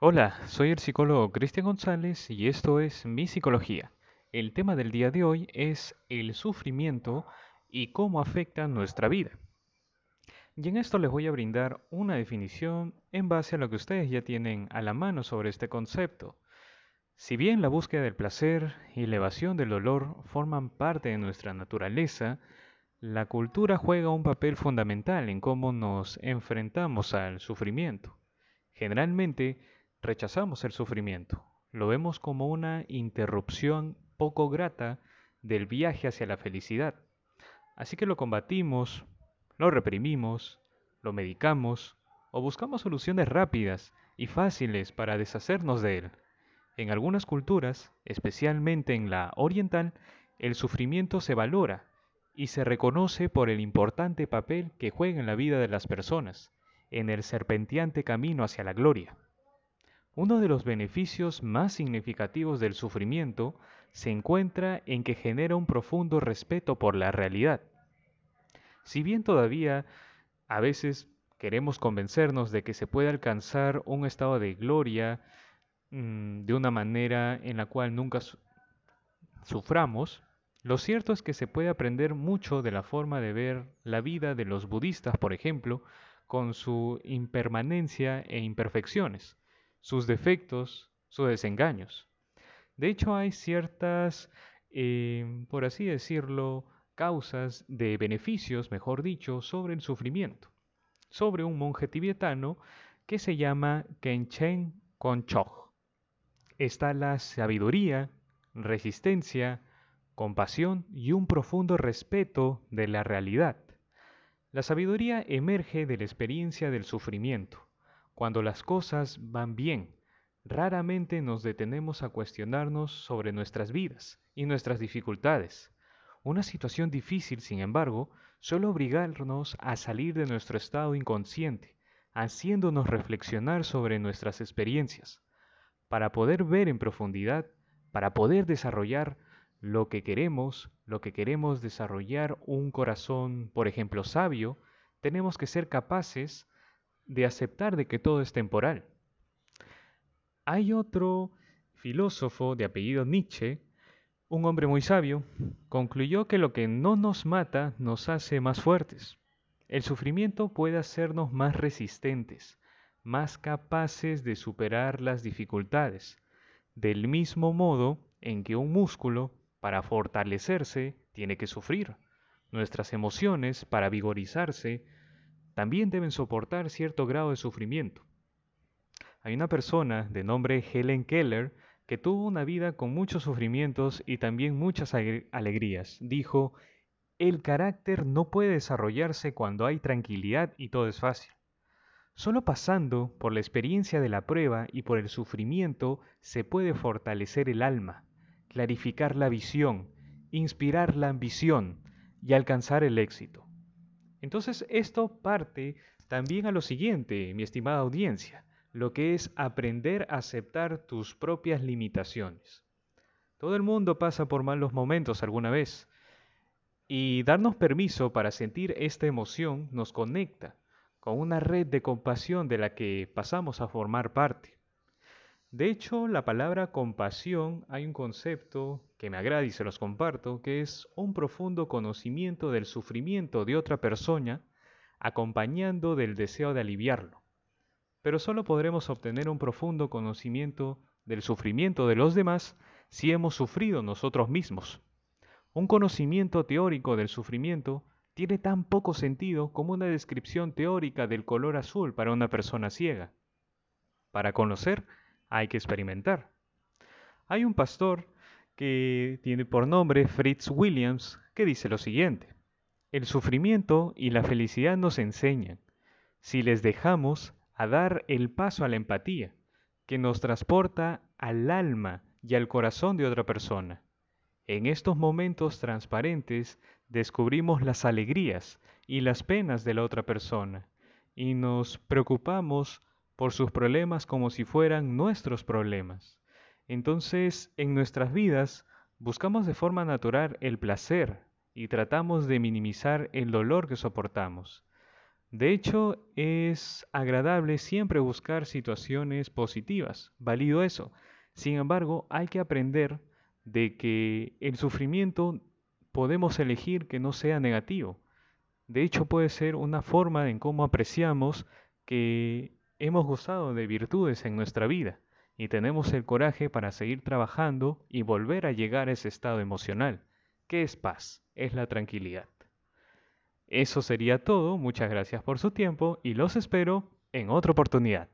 Hola, soy el psicólogo Cristian González y esto es Mi Psicología. El tema del día de hoy es el sufrimiento y cómo afecta nuestra vida. Y en esto les voy a brindar una definición en base a lo que ustedes ya tienen a la mano sobre este concepto. Si bien la búsqueda del placer y la evasión del dolor forman parte de nuestra naturaleza, la cultura juega un papel fundamental en cómo nos enfrentamos al sufrimiento. Generalmente, rechazamos el sufrimiento, lo vemos como una interrupción poco grata del viaje hacia la felicidad. Así que lo combatimos, lo reprimimos, lo medicamos o buscamos soluciones rápidas y fáciles para deshacernos de él. En algunas culturas, especialmente en la oriental, el sufrimiento se valora y se reconoce por el importante papel que juega en la vida de las personas, en el serpenteante camino hacia la gloria. Uno de los beneficios más significativos del sufrimiento se encuentra en que genera un profundo respeto por la realidad. Si bien todavía a veces queremos convencernos de que se puede alcanzar un estado de gloria mm, de una manera en la cual nunca suframos, lo cierto es que se puede aprender mucho de la forma de ver la vida de los budistas, por ejemplo, con su impermanencia e imperfecciones sus defectos, sus desengaños. De hecho, hay ciertas, eh, por así decirlo, causas de beneficios, mejor dicho, sobre el sufrimiento, sobre un monje tibetano que se llama Kenchen Konchog. Está la sabiduría, resistencia, compasión y un profundo respeto de la realidad. La sabiduría emerge de la experiencia del sufrimiento cuando las cosas van bien, raramente nos detenemos a cuestionarnos sobre nuestras vidas y nuestras dificultades. Una situación difícil, sin embargo, suele obligarnos a salir de nuestro estado inconsciente, haciéndonos reflexionar sobre nuestras experiencias, para poder ver en profundidad, para poder desarrollar lo que queremos, lo que queremos desarrollar un corazón, por ejemplo, sabio, tenemos que ser capaces de aceptar de que todo es temporal. Hay otro filósofo de apellido Nietzsche, un hombre muy sabio, concluyó que lo que no nos mata nos hace más fuertes. El sufrimiento puede hacernos más resistentes, más capaces de superar las dificultades, del mismo modo en que un músculo, para fortalecerse, tiene que sufrir. Nuestras emociones, para vigorizarse, también deben soportar cierto grado de sufrimiento. Hay una persona de nombre Helen Keller que tuvo una vida con muchos sufrimientos y también muchas alegrías. Dijo, el carácter no puede desarrollarse cuando hay tranquilidad y todo es fácil. Solo pasando por la experiencia de la prueba y por el sufrimiento se puede fortalecer el alma, clarificar la visión, inspirar la ambición y alcanzar el éxito. Entonces esto parte también a lo siguiente, mi estimada audiencia, lo que es aprender a aceptar tus propias limitaciones. Todo el mundo pasa por malos momentos alguna vez y darnos permiso para sentir esta emoción nos conecta con una red de compasión de la que pasamos a formar parte. De hecho, la palabra compasión hay un concepto que me agrada y se los comparto, que es un profundo conocimiento del sufrimiento de otra persona acompañando del deseo de aliviarlo. Pero solo podremos obtener un profundo conocimiento del sufrimiento de los demás si hemos sufrido nosotros mismos. Un conocimiento teórico del sufrimiento tiene tan poco sentido como una descripción teórica del color azul para una persona ciega. Para conocer, hay que experimentar. Hay un pastor que tiene por nombre Fritz Williams que dice lo siguiente. El sufrimiento y la felicidad nos enseñan, si les dejamos, a dar el paso a la empatía, que nos transporta al alma y al corazón de otra persona. En estos momentos transparentes descubrimos las alegrías y las penas de la otra persona y nos preocupamos por sus problemas como si fueran nuestros problemas. Entonces, en nuestras vidas, buscamos de forma natural el placer y tratamos de minimizar el dolor que soportamos. De hecho, es agradable siempre buscar situaciones positivas, válido eso. Sin embargo, hay que aprender de que el sufrimiento podemos elegir que no sea negativo. De hecho, puede ser una forma en cómo apreciamos que hemos gozado de virtudes en nuestra vida y tenemos el coraje para seguir trabajando y volver a llegar a ese estado emocional. ¿Qué es paz? Es la tranquilidad. Eso sería todo, muchas gracias por su tiempo y los espero en otra oportunidad.